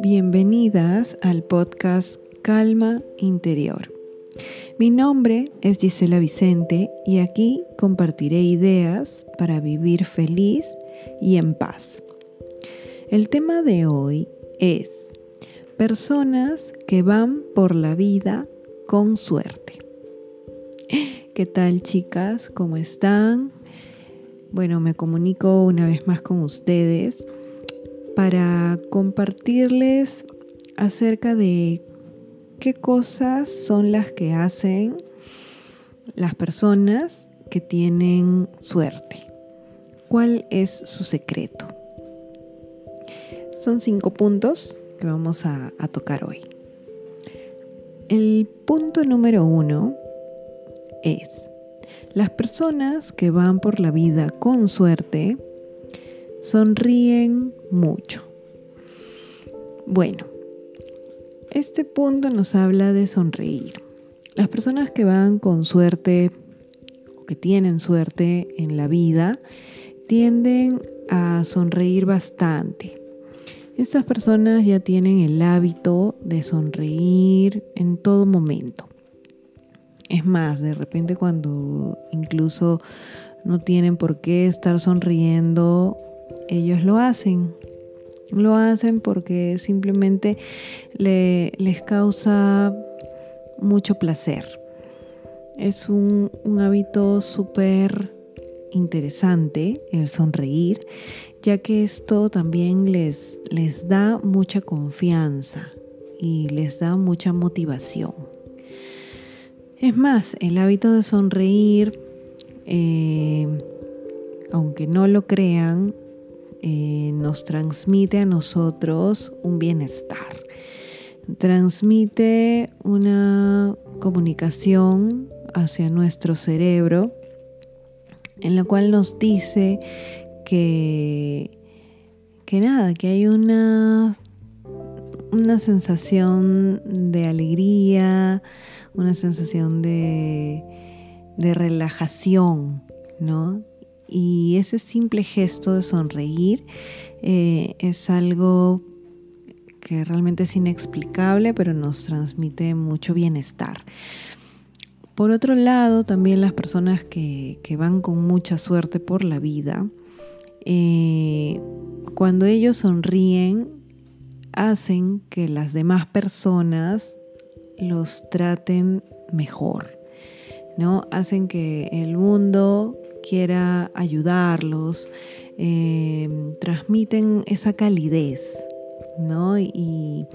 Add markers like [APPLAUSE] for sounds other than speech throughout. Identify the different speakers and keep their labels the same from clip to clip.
Speaker 1: Bienvenidas al podcast Calma Interior. Mi nombre es Gisela Vicente y aquí compartiré ideas para vivir feliz y en paz. El tema de hoy es personas que van por la vida con suerte. ¿Qué tal chicas? ¿Cómo están? Bueno, me comunico una vez más con ustedes para compartirles acerca de qué cosas son las que hacen las personas que tienen suerte. ¿Cuál es su secreto? Son cinco puntos que vamos a, tocar hoy. El punto número uno es, las personas que van por la vida con suerte sonríen mucho. Bueno, este punto nos habla de sonreír. Las personas que van con suerte o que tienen suerte en la vida tienden a sonreír bastante. Estas personas ya tienen el hábito de sonreír en todo momento. Es más, de repente cuando incluso no tienen por qué estar sonriendo ellos lo hacen. Lo hacen porque simplemente les causa mucho placer. Es un, hábito súper interesante el sonreír, ya que esto también les, les da mucha confianza y les da mucha motivación. Es más, el hábito de sonreír, eh, aunque no lo crean, eh, nos transmite a nosotros un bienestar. Transmite una comunicación hacia nuestro cerebro en la cual nos dice que, que nada, que hay una, una sensación de alegría, una sensación de, de relajación, ¿no? Y ese simple gesto de sonreír eh, es algo que realmente es inexplicable, pero nos transmite mucho bienestar. Por otro lado, también las personas que, van con mucha suerte por la vida, eh, cuando ellos sonríen, hacen que las demás personas los traten mejor, ¿no? Hacen que el mundo quiera ayudarlos, eh, transmiten esa calidez, ¿no? Y,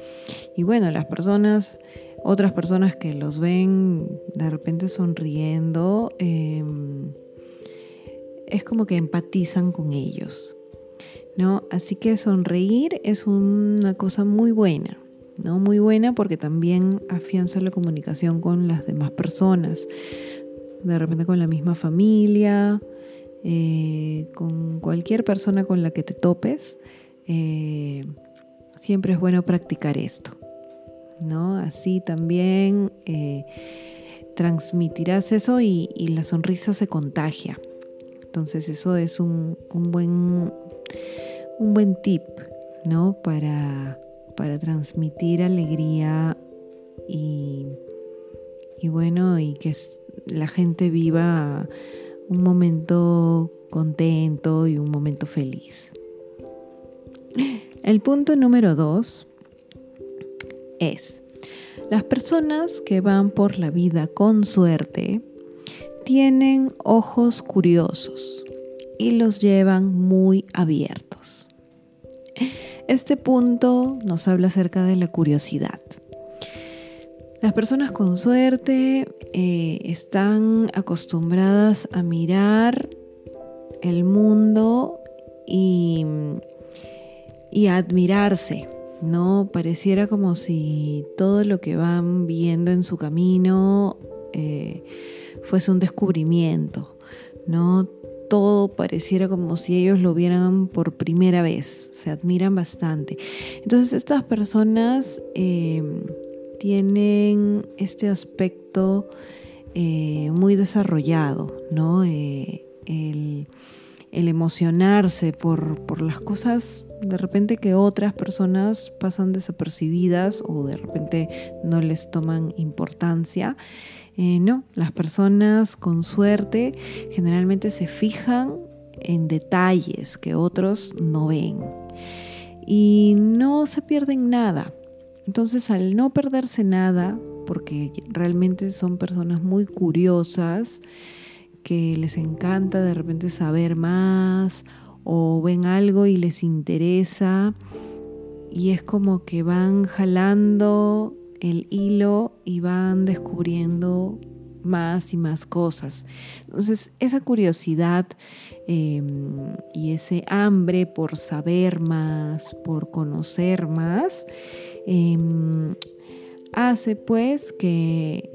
Speaker 1: bueno, las personas, otras personas que los ven de repente sonriendo, em, es como que empatizan con ellos, ¿no? Así que sonreír es una cosa muy buena. ¿No? Muy buena porque también afianza la comunicación con las demás personas de repente con la misma familia, eh, con cualquier persona con la que te topes, eh, siempre es bueno practicar esto, ¿no? Así también eh, transmitirás eso y, la sonrisa se contagia. Entonces eso es un, buen, un buen tip, ¿no? Para, para transmitir alegría y, bueno, y que la gente viva un momento contento y un momento feliz. El punto número dos es, las personas que van por la vida con suerte tienen ojos curiosos y los llevan muy abiertos. Este punto nos habla acerca de la curiosidad. Las personas con suerte eh, están acostumbradas a mirar el mundo y, a admirarse, ¿no? Pareciera como si todo lo que van viendo en su camino eh, fuese un descubrimiento, ¿no? Todo pareciera como si ellos lo vieran por primera vez, se admiran bastante. Entonces estas personas... Eh, tienen este aspecto eh, muy desarrollado, ¿no? Eh, el, el emocionarse por, por las cosas de repente que otras personas pasan desapercibidas o de repente no les toman importancia. Eh, no, las personas con suerte generalmente se fijan en detalles que otros no ven y no se pierden nada. Entonces al no perderse nada, porque realmente son personas muy curiosas, que les encanta de repente saber más o ven algo y les interesa y es como que van jalando el hilo y van descubriendo más y más cosas. Entonces, esa curiosidad em, y ese hambre por saber más, por conocer más, em, hace pues que,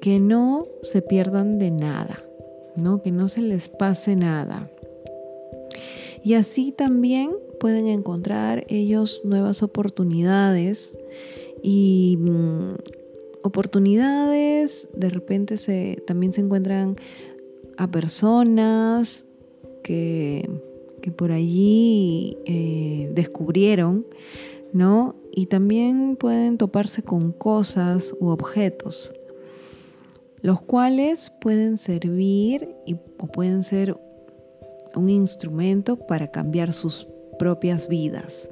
Speaker 1: que no se pierdan de nada, ¿no? que no se les pase nada. Y así también pueden encontrar ellos nuevas oportunidades y mm, oportunidades, de repente se, también se encuentran a personas que, por allí eh, descubrieron, ¿no? Y también pueden toparse con cosas u objetos, los cuales pueden servir y, o pueden ser un instrumento para cambiar sus propias vidas.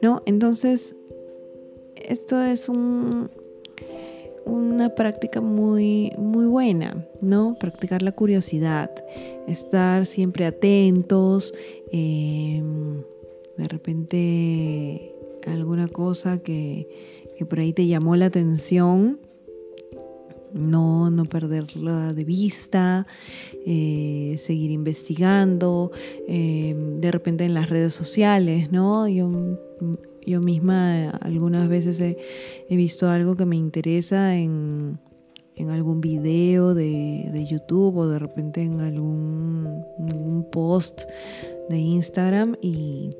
Speaker 1: ¿No? Entonces, esto es un, una práctica muy, muy buena, ¿no? Practicar la curiosidad, estar siempre atentos, em, de repente alguna cosa que, que por ahí te llamó la atención, no, no perderla de vista, eh, seguir investigando, eh, de repente en las redes sociales, ¿no? Yo misma algunas veces he, visto algo que me interesa en, algún video de, YouTube o de repente en algún, post de Instagram y,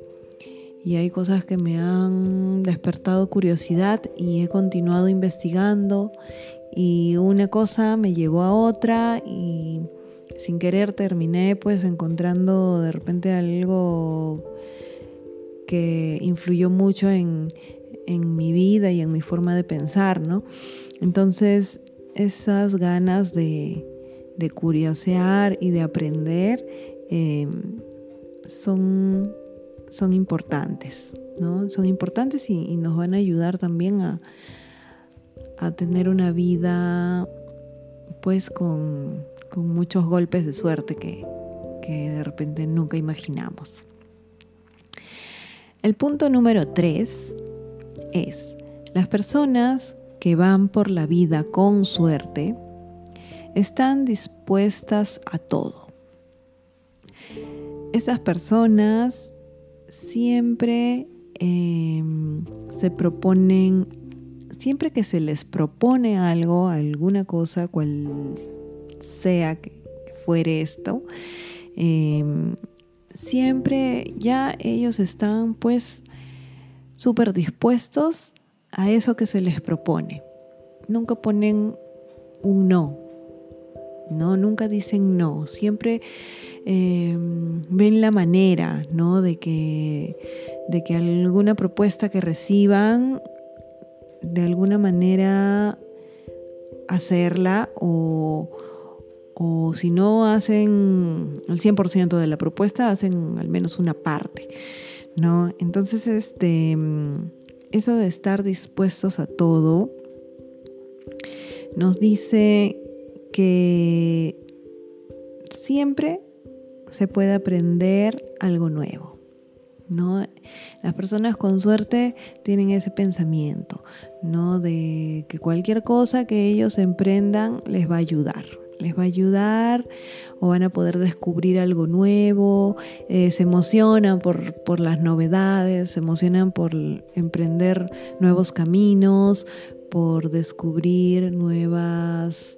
Speaker 1: y hay cosas que me han despertado curiosidad y he continuado investigando y una cosa me llevó a otra y sin querer terminé pues encontrando de repente algo que influyó mucho en, mi vida y en mi forma de pensar, ¿no? Entonces esas ganas de, curiosear y de aprender eh, son, son importantes, ¿no? Son importantes y nos van a ayudar también a, a tener una vida pues con, muchos golpes de suerte que, que de repente nunca imaginamos. El punto número tres es, las personas que van por la vida con suerte están dispuestas a todo. Esas personas siempre em, se proponen siempre que se les propone algo, alguna cosa, cual sea que, fuere esto, em, siempre ya ellos están pues súper dispuestos a eso que se les propone. Nunca ponen un no, no, nunca dicen no, siempre em, ven la manera, ¿no? De que, de que alguna propuesta que reciban de alguna manera hacerla o, si no hacen el 100% de la propuesta, hacen al menos una parte, ¿no? Entonces, este, eso de estar dispuestos a todo nos dice que siempre se puede aprender algo nuevo. ¿no? Las personas con suerte tienen ese pensamiento, ¿no? De que cualquier cosa que ellos emprendan les va a ayudar. Les va a ayudar o van a poder descubrir algo nuevo, eh, se emocionan por, por las novedades, se emocionan por emprender nuevos caminos, por descubrir nuevas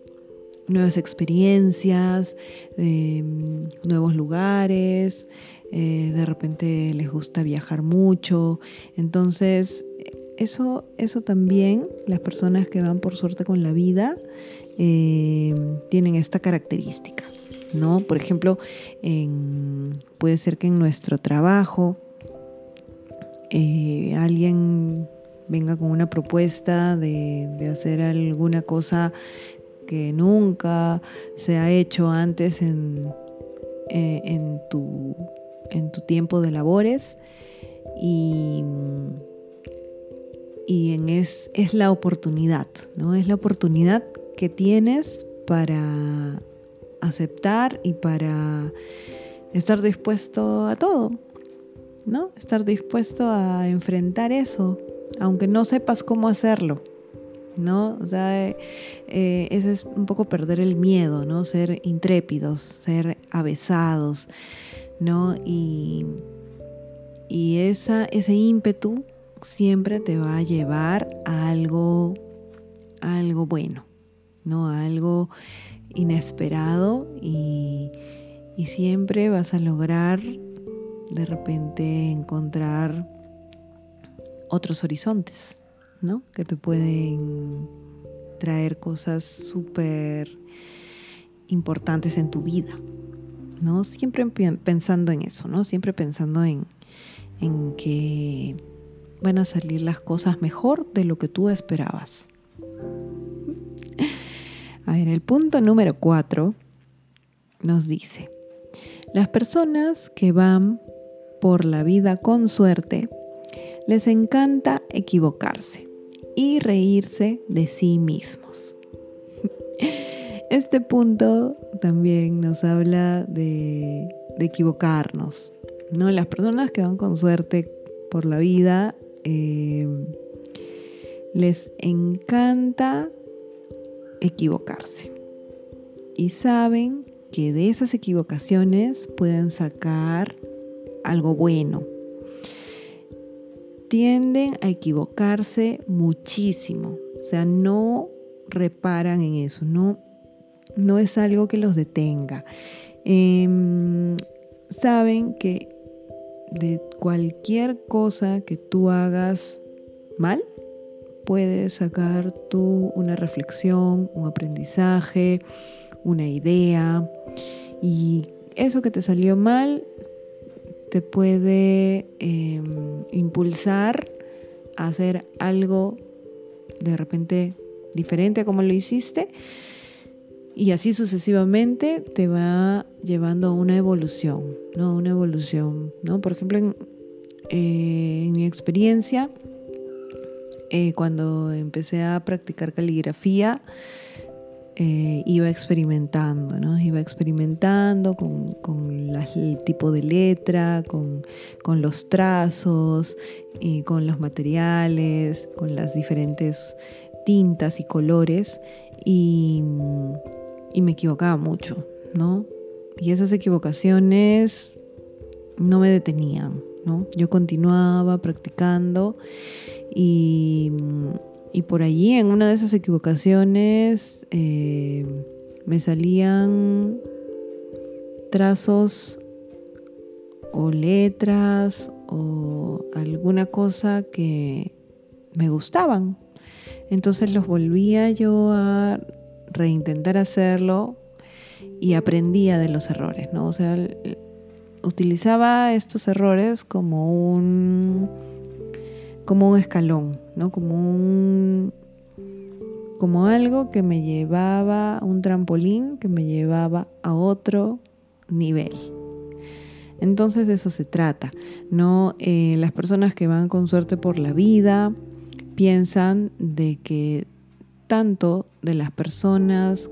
Speaker 1: nuevas experiencias, em, nuevos lugares, eh, de repente les gusta viajar mucho. Entonces, eso, eso también, las personas que van por suerte con la vida, eh, tienen esta característica, ¿no? Por ejemplo, puede ser que en nuestro trabajo eh, alguien venga con una propuesta de, hacer alguna cosa que nunca se ha hecho antes en, eh, en, tu, en tu tiempo de labores y, y en es, es la oportunidad, ¿no? Es la oportunidad que tienes para aceptar y para estar dispuesto a todo, ¿no? Estar dispuesto a enfrentar eso, aunque no sepas cómo hacerlo, ¿no? O sea, eh, eh, ese es un poco perder el miedo, ¿no? Ser intrépidos, ser avesados, ¿no? Y, y ese ímpetu siempre te va a llevar a algo, a algo bueno, ¿no? Algo inesperado y, siempre vas a lograr de repente encontrar otros horizontes, ¿no? Que te pueden traer cosas súper importantes en tu vida, ¿no? Siempre pensando en eso, ¿no? Siempre pensando en, en que van a salir las cosas mejor de lo que tú esperabas. A ver, el punto número cuatro nos dice, las personas que van por la vida con suerte, les encanta equivocarse y reírse de sí mismos. [LAUGHS] Este punto también nos habla de, equivocarnos. ¿no? Las personas que van con suerte por la vida eh, les encanta equivocarse. Y saben que de esas equivocaciones pueden sacar algo bueno. Tienden a equivocarse muchísimo. O sea, no reparan en eso. No, no es algo que los detenga. Em, saben que de cualquier cosa que tú hagas mal, puedes sacar tú una reflexión, un aprendizaje, una idea y eso que te salió mal te puede em, impulsar a hacer algo de repente diferente a como lo hiciste y así sucesivamente te va llevando a una evolución, ¿no? Una evolución, ¿no? Por ejemplo, en, eh, en mi experiencia, eh, cuando empecé a practicar caligrafía, eh, iba experimentando, ¿no? Iba experimentando con, el tipo de letra, con, los trazos, con los materiales, con las diferentes tintas y colores y, y me equivocaba mucho, ¿no? Y esas equivocaciones no me detenían, ¿no? Yo continuaba practicando y, por allí, en una de esas equivocaciones, eh, me salían trazos o letras o alguna cosa que me gustaban. Entonces los volvía yo a reintentar hacerlo y aprendía de los errores, ¿no? O sea, utilizaba estos errores como un como un escalón, ¿no? Como un como algo que me llevaba, un trampolín que me llevaba a otro nivel. Entonces de eso se trata, ¿no? Eh, las personas que van con suerte por la vida piensan de que tanto de las personas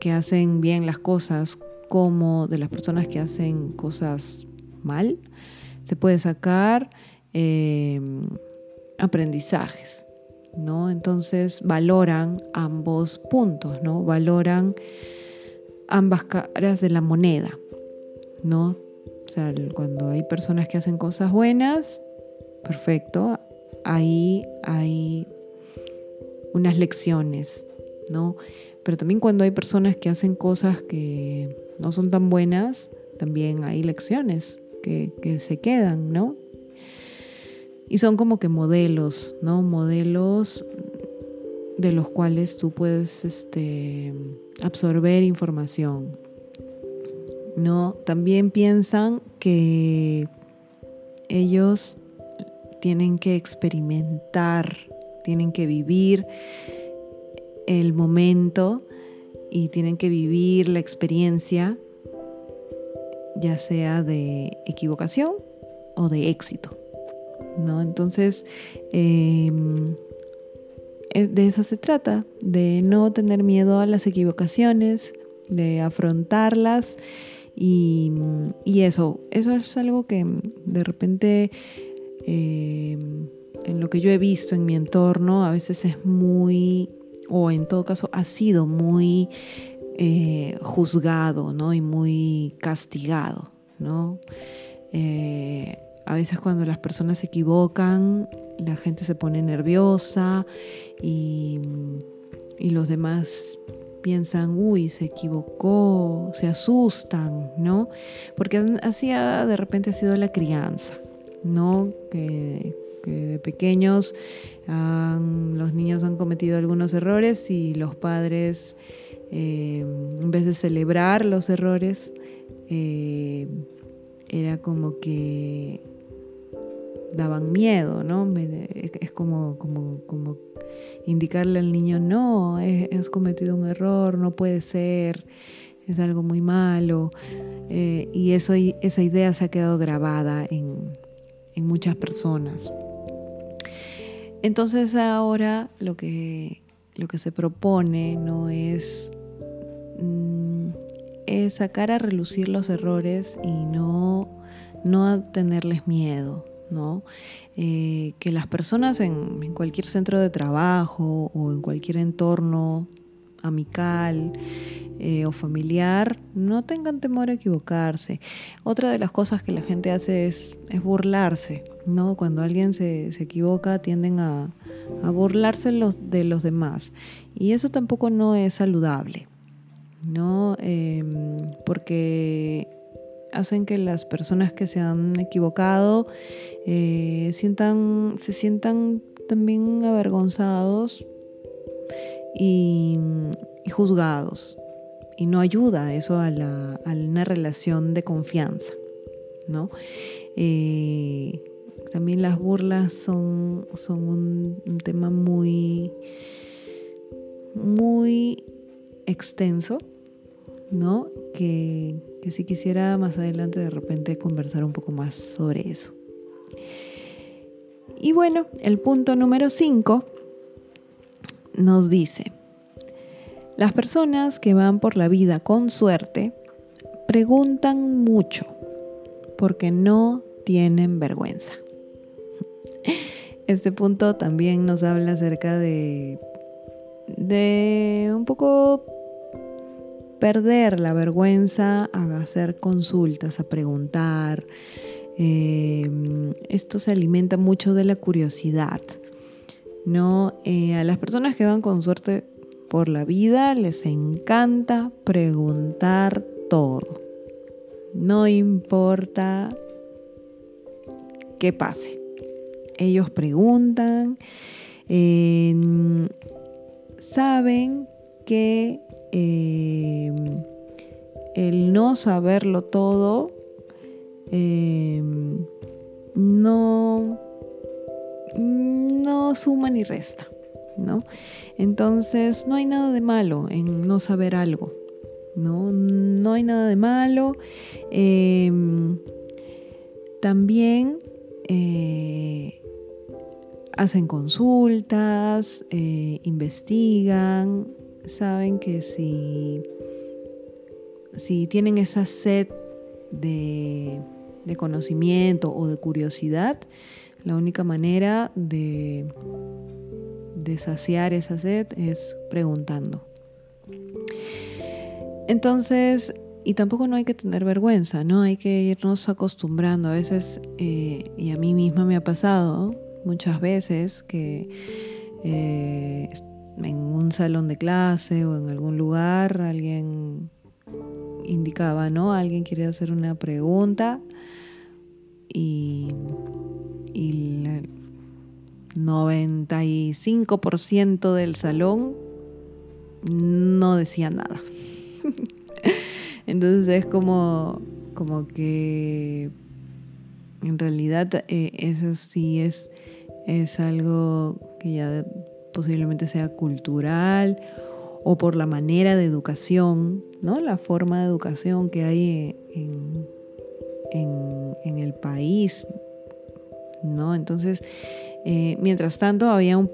Speaker 1: que hacen bien las cosas como de las personas que hacen cosas mal, se puede sacar Em, aprendizajes, ¿no? Entonces valoran ambos puntos, ¿no? Valoran ambas caras de la moneda, ¿no? O sea, cuando hay personas que hacen cosas buenas, perfecto, ahí hay unas lecciones, ¿no? Pero también cuando hay personas que hacen cosas que no son tan buenas, también hay lecciones que, que se quedan, ¿no? Y son como que modelos, ¿no? Modelos de los cuales tú puedes este, absorber información. ¿no? También piensan que ellos tienen que experimentar, tienen que vivir el momento y tienen que vivir la experiencia, ya sea de equivocación o de éxito. ¿no? Entonces, em, de eso se trata, de no tener miedo a las equivocaciones, de afrontarlas y, eso, eso es algo que de repente em, en lo que yo he visto en mi entorno a veces es muy o en todo caso ha sido muy eh, juzgado, ¿no? Y muy castigado, ¿no? Eh, a veces cuando las personas se equivocan, la gente se pone nerviosa y, y los demás piensan, uy, se equivocó, se asustan, ¿no? Porque así de repente ha sido la crianza, ¿no? Que, de pequeños los niños han cometido algunos errores y los padres, eh, en vez de celebrar los errores, eh, era como que daban miedo, ¿no? Es como, como, como indicarle al niño, no, has cometido un error, no puede ser, es algo muy malo. Eh, y eso, esa idea se ha quedado grabada en, muchas personas. Entonces ahora lo que, lo que se propone no es, mm, es sacar a relucir los errores y no, no tenerles miedo, ¿no? Eh, que las personas en, cualquier centro de trabajo o en cualquier entorno amical eh, o familiar no tengan temor a equivocarse. Otra de las cosas que la gente hace es, burlarse, ¿no? Cuando alguien se, equivoca tienden a, burlarse los, de los demás y eso tampoco no es saludable, ¿no? Em, porque hacen que las personas que se han equivocado eh, sientan, se sientan también avergonzados y, juzgados. Y no ayuda eso a, la, una relación de confianza. ¿no? Eh, también las burlas son, son un, tema muy, muy extenso, ¿no? Que, que si quisiera más adelante de repente conversar un poco más sobre eso. Y bueno, el punto número 5 nos dice, las personas que van por la vida con suerte preguntan mucho porque no tienen vergüenza. Este punto también nos habla acerca de, de un poco perder la vergüenza a hacer consultas, a preguntar. Em, esto se alimenta mucho de la curiosidad. ¿no? Eh, a las personas que van con suerte por la vida les encanta preguntar todo. No importa qué pase. Ellos preguntan, em, saben que Em, el no saberlo todo em, no, no suma ni resta, ¿no? Entonces no hay nada de malo en no saber algo, ¿no? No hay nada de malo. Em, también eh, hacen consultas, eh, investigan, saben que si, si tienen esa sed de, conocimiento o de curiosidad, la única manera de, de saciar esa sed es preguntando. Entonces, y tampoco no hay que tener vergüenza, ¿no? Hay que irnos acostumbrando. A veces, eh, y a mí misma me ha pasado muchas veces que eh, en un salón de clase o en algún lugar alguien indicaba, ¿no? Alguien quiere hacer una pregunta y, 95% del salón no decía nada. [LAUGHS] Entonces es como, como que en realidad eh, eso sí es, es algo que ya posiblemente sea cultural o por la manera de educación, ¿no? La forma de educación que hay en, en, el país, ¿no? Entonces, eh, mientras tanto, había un,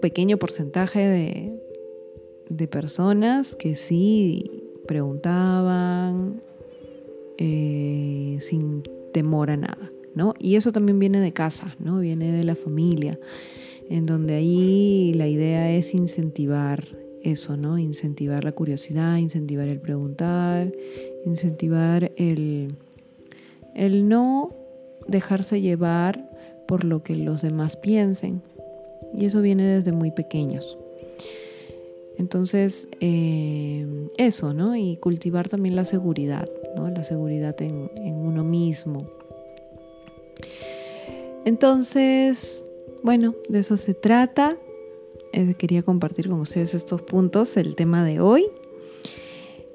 Speaker 1: pequeño porcentaje de, de, personas que sí preguntaban eh, sin temor a nada, ¿no? Y eso también viene de casa, ¿no? Viene de la familia, en donde ahí la idea es incentivar eso, ¿no? Incentivar la curiosidad, incentivar el preguntar, incentivar el, no dejarse llevar por lo que los demás piensen. Y eso viene desde muy pequeños. Entonces, eh, eso, ¿no? Y cultivar también la seguridad, ¿no? La seguridad en uno mismo. Entonces, bueno, de eso se trata. Eh, quería compartir con ustedes estos puntos, el tema de hoy,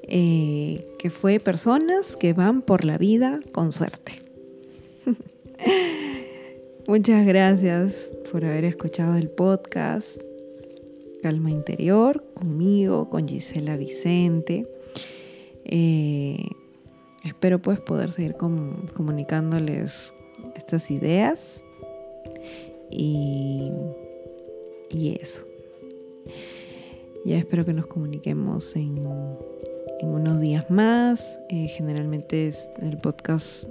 Speaker 1: eh, que fue personas que van por la vida con suerte. [LAUGHS] Muchas gracias por haber escuchado el podcast Calma Interior conmigo, con Gisela Vicente. Eh, espero pues poder seguir comunicándoles estas ideas y y eso. Ya espero que nos comuniquemos en, unos días más. Eh, generalmente el podcast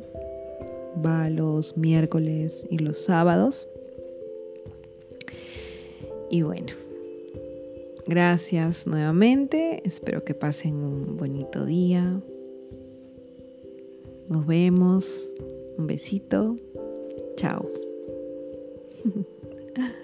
Speaker 1: va los miércoles y los sábados. Y bueno, gracias nuevamente. Espero que pasen un bonito día. Nos vemos. Un besito. Ciao. [LAUGHS]